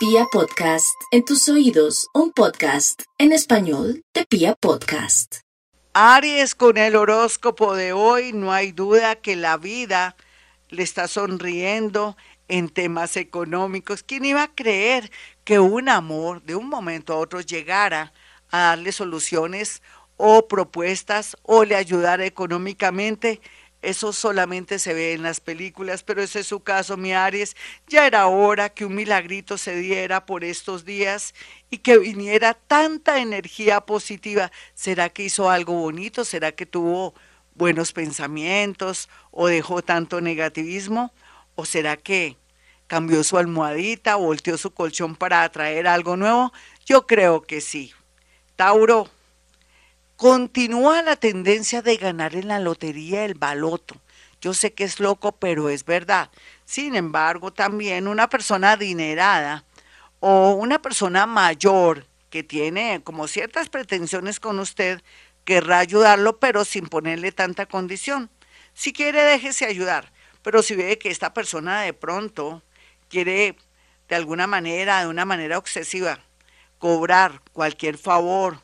Pia Podcast, en tus oídos, un podcast en español de Pia Podcast. Aries, con el horóscopo de hoy, no hay duda que la vida le está sonriendo en temas económicos. ¿Quién iba a creer que un amor de un momento a otro llegara a darle soluciones o propuestas o le ayudara económicamente? Eso solamente se ve en las películas, pero ese es su caso, mi Aries. Ya era hora que un milagrito se diera por estos días y que viniera tanta energía positiva. ¿Será que hizo algo bonito? ¿Será que tuvo buenos pensamientos o dejó tanto negativismo? ¿O será que cambió su almohadita volteó su colchón para atraer algo nuevo? Yo creo que sí. Tauro, continúa la tendencia de ganar en la lotería el baloto. Yo sé que es loco, pero es verdad. Sin embargo, también una persona adinerada o una persona mayor que tiene como ciertas pretensiones con usted, querrá ayudarlo, pero sin ponerle tanta condición. Si quiere, déjese ayudar, pero si ve que esta persona de pronto quiere de alguna manera, de una manera obsesiva, cobrar cualquier favor,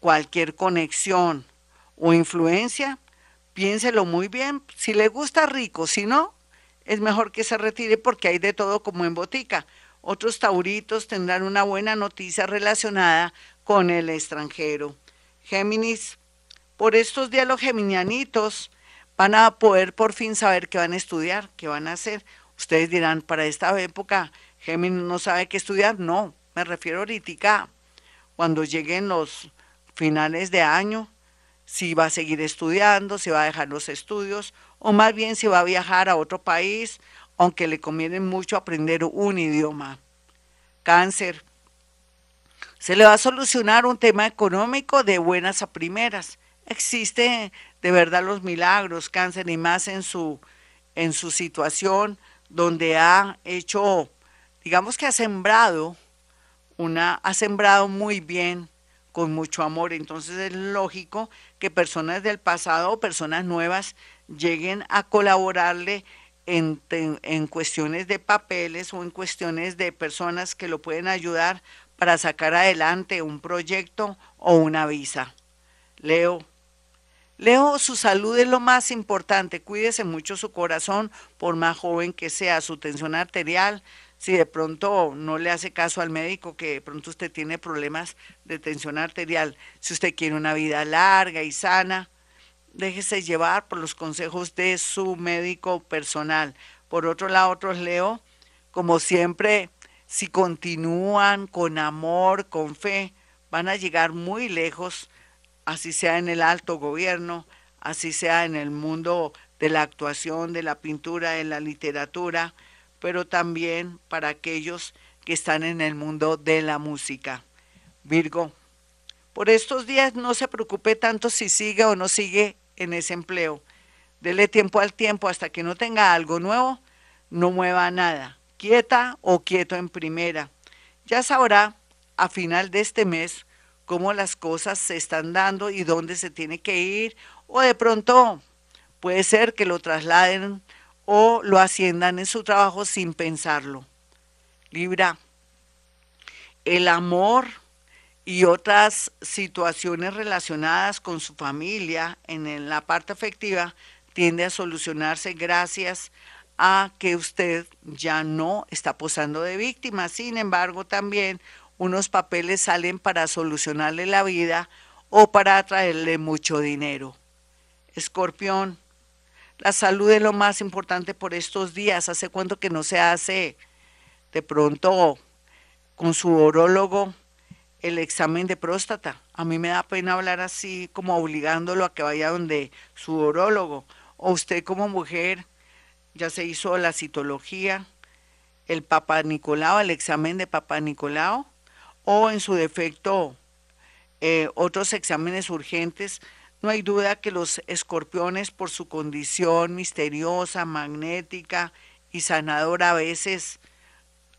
cualquier conexión o influencia, piénselo muy bien. Si le gusta rico, si no, es mejor que se retire porque hay de todo como en botica. Otros tauritos tendrán una buena noticia relacionada con el extranjero. Géminis, por estos días los geminianitos van a poder por fin saber qué van a estudiar, qué van a hacer. Ustedes dirán, para esta época, Géminis no sabe qué estudiar. No, me refiero ahorita cuando lleguen los finales de año, si va a seguir estudiando, si va a dejar los estudios, o más bien si va a viajar a otro país, aunque le conviene mucho aprender un idioma. Cáncer. Se le va a solucionar un tema económico de buenas a primeras. Existe de verdad los milagros, cáncer, y más en su, en su situación donde ha hecho, digamos que ha sembrado una, ha sembrado muy bien con mucho amor. Entonces es lógico que personas del pasado o personas nuevas lleguen a colaborarle en, en, cuestiones de papeles o en cuestiones de personas que lo pueden ayudar para sacar adelante un proyecto o una visa. Leo. Leo, su salud es lo más importante. Cuídese mucho su corazón, por más joven que sea, su tensión arterial, si de pronto no le hace caso al médico, que de pronto usted tiene problemas de tensión arterial, si usted quiere una vida larga y sana, déjese llevar por los consejos de su médico personal. Por otro lado, otros leo, como siempre, si continúan con amor, con fe, van a llegar muy lejos, así sea en el alto gobierno, así sea en el mundo de la actuación, de la pintura, de la literatura, pero también para aquellos que están en el mundo de la música. Virgo, por estos días no se preocupe tanto si sigue o no sigue en ese empleo. Dele tiempo al tiempo hasta que no tenga algo nuevo, no mueva nada, quieta o quieto en primera. Ya sabrá a final de este mes cómo las cosas se están dando y dónde se tiene que ir o de pronto puede ser que lo trasladen o lo asciendan en su trabajo sin pensarlo. Libra, el amor y otras situaciones relacionadas con su familia en la parte afectiva tiende a solucionarse gracias a que usted ya no está posando de víctima. Sin embargo, también unos papeles salen para solucionarle la vida o para traerle mucho dinero. Escorpión, la salud es lo más importante por estos días. ¿Hace cuánto que no se hace de pronto con su orólogo el examen de próstata? A mí me da pena hablar así como obligándolo a que vaya donde su orólogo. O usted como mujer ya se hizo la citología, el Papa Nicolau, el examen de Papa Nicolau, o en su defecto eh, otros exámenes urgentes no hay duda que los escorpiones, por su condición misteriosa, magnética y sanadora, a veces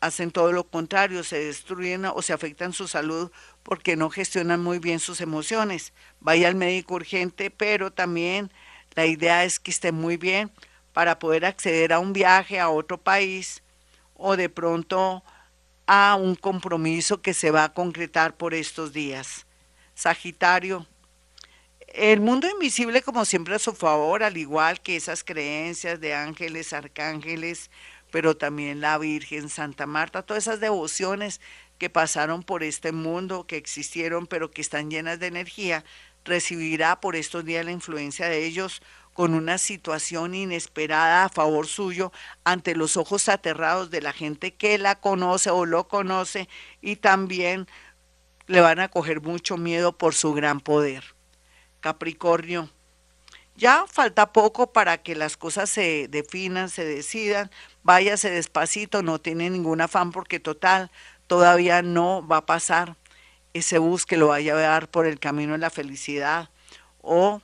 hacen todo lo contrario, se destruyen o se afectan su salud porque no gestionan muy bien sus emociones. Vaya al médico urgente, pero también la idea es que esté muy bien para poder acceder a un viaje a otro país o de pronto a un compromiso que se va a concretar por estos días. Sagitario, el mundo invisible como siempre a su favor, al igual que esas creencias de ángeles, arcángeles, pero también la Virgen, Santa Marta, todas esas devociones que pasaron por este mundo, que existieron, pero que están llenas de energía, recibirá por estos días la influencia de ellos con una situación inesperada a favor suyo ante los ojos aterrados de la gente que la conoce o lo conoce y también le van a coger mucho miedo por su gran poder. Capricornio, ya falta poco para que las cosas se definan, se decidan, váyase despacito, no tiene ningún afán porque total, todavía no va a pasar ese bus que lo vaya a llevar por el camino de la felicidad o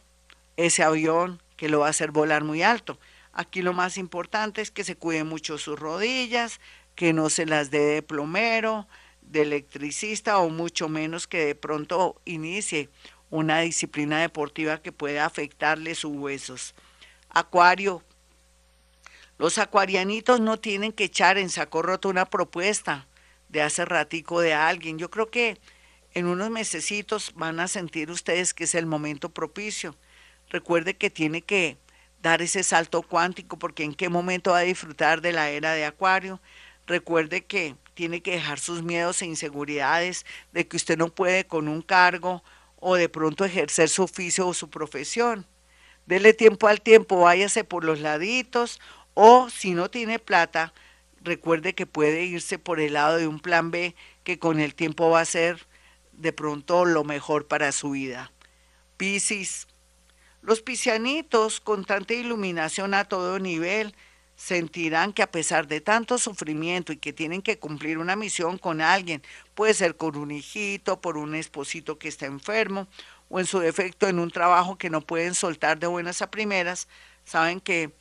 ese avión que lo va a hacer volar muy alto. Aquí lo más importante es que se cuide mucho sus rodillas, que no se las dé de plomero, de electricista o mucho menos que de pronto inicie una disciplina deportiva que pueda afectarle sus huesos. Acuario. Los acuarianitos no tienen que echar en saco roto una propuesta de hace ratico de alguien. Yo creo que en unos mesecitos van a sentir ustedes que es el momento propicio. Recuerde que tiene que dar ese salto cuántico porque en qué momento va a disfrutar de la era de Acuario. Recuerde que tiene que dejar sus miedos e inseguridades de que usted no puede con un cargo o de pronto ejercer su oficio o su profesión. Dele tiempo al tiempo, váyase por los laditos o si no tiene plata, recuerde que puede irse por el lado de un plan B que con el tiempo va a ser de pronto lo mejor para su vida. Piscis. Los piscianitos con tanta iluminación a todo nivel sentirán que a pesar de tanto sufrimiento y que tienen que cumplir una misión con alguien, puede ser con un hijito, por un esposito que está enfermo o en su defecto en un trabajo que no pueden soltar de buenas a primeras, saben que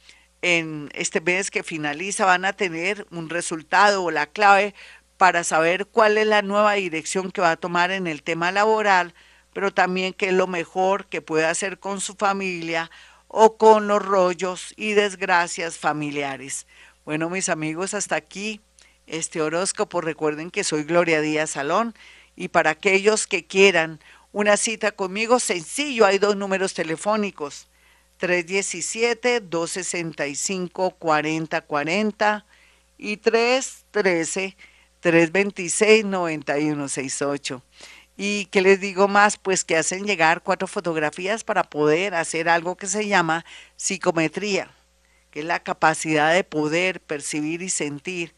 en este mes que finaliza van a tener un resultado o la clave para saber cuál es la nueva dirección que va a tomar en el tema laboral, pero también qué es lo mejor que puede hacer con su familia o con los rollos y desgracias familiares. Bueno, mis amigos, hasta aquí este horóscopo. Recuerden que soy Gloria Díaz Salón y para aquellos que quieran una cita conmigo, sencillo, hay dos números telefónicos. 317-265-4040 y 313-326-9168. ¿Y qué les digo más? Pues que hacen llegar cuatro fotografías para poder hacer algo que se llama psicometría, que es la capacidad de poder percibir y sentir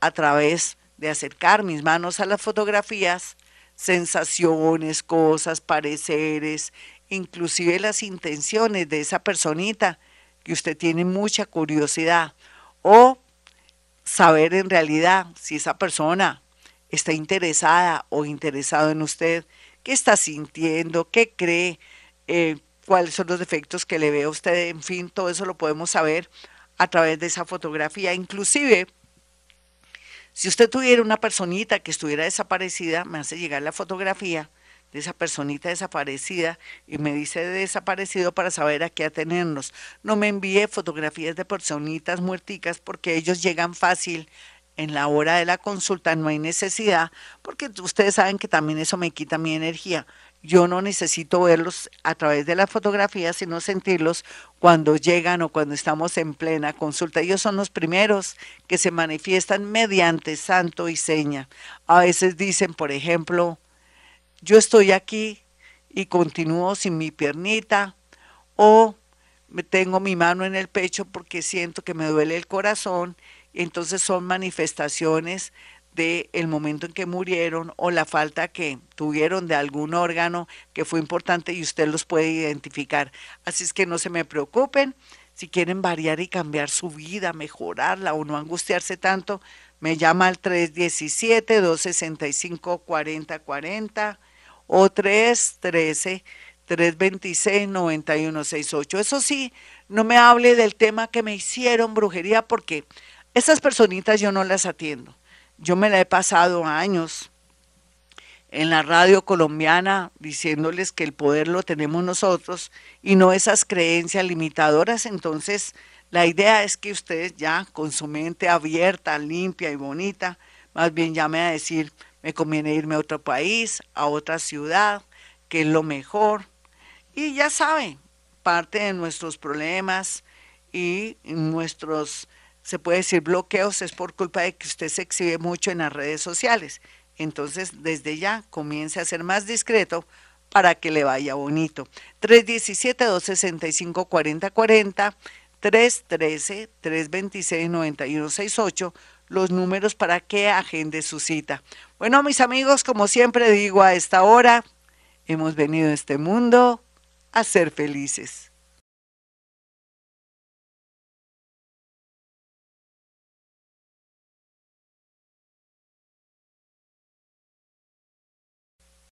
a través de acercar mis manos a las fotografías, sensaciones, cosas, pareceres, inclusive las intenciones de esa personita que usted tiene mucha curiosidad o saber en realidad si esa persona está interesada o interesado en usted, qué está sintiendo, qué cree, eh, cuáles son los defectos que le ve a usted, en fin, todo eso lo podemos saber a través de esa fotografía. Inclusive, si usted tuviera una personita que estuviera desaparecida, me hace llegar la fotografía de esa personita desaparecida y me dice de desaparecido para saber a qué atenernos. No me envíe fotografías de personitas muerticas porque ellos llegan fácil en la hora de la consulta no hay necesidad, porque ustedes saben que también eso me quita mi energía. Yo no necesito verlos a través de las fotografías, sino sentirlos cuando llegan o cuando estamos en plena consulta. Ellos son los primeros que se manifiestan mediante santo y seña. A veces dicen, por ejemplo, yo estoy aquí y continúo sin mi piernita o me tengo mi mano en el pecho porque siento que me duele el corazón entonces son manifestaciones del el momento en que murieron o la falta que tuvieron de algún órgano que fue importante y usted los puede identificar. Así es que no se me preocupen, si quieren variar y cambiar su vida, mejorarla o no angustiarse tanto, me llama al 317-265-4040 o 313. 326-9168. Eso sí, no me hable del tema que me hicieron brujería porque esas personitas yo no las atiendo. Yo me la he pasado años en la radio colombiana diciéndoles que el poder lo tenemos nosotros y no esas creencias limitadoras. Entonces, la idea es que ustedes ya con su mente abierta, limpia y bonita, más bien llame a decir, me conviene irme a otro país, a otra ciudad, que es lo mejor. Y ya sabe, parte de nuestros problemas y nuestros, se puede decir, bloqueos es por culpa de que usted se exhibe mucho en las redes sociales. Entonces, desde ya, comience a ser más discreto para que le vaya bonito. 317-265-4040, 313-326-9168, los números para que agende su cita. Bueno, mis amigos, como siempre digo a esta hora, hemos venido a este mundo a ser felices.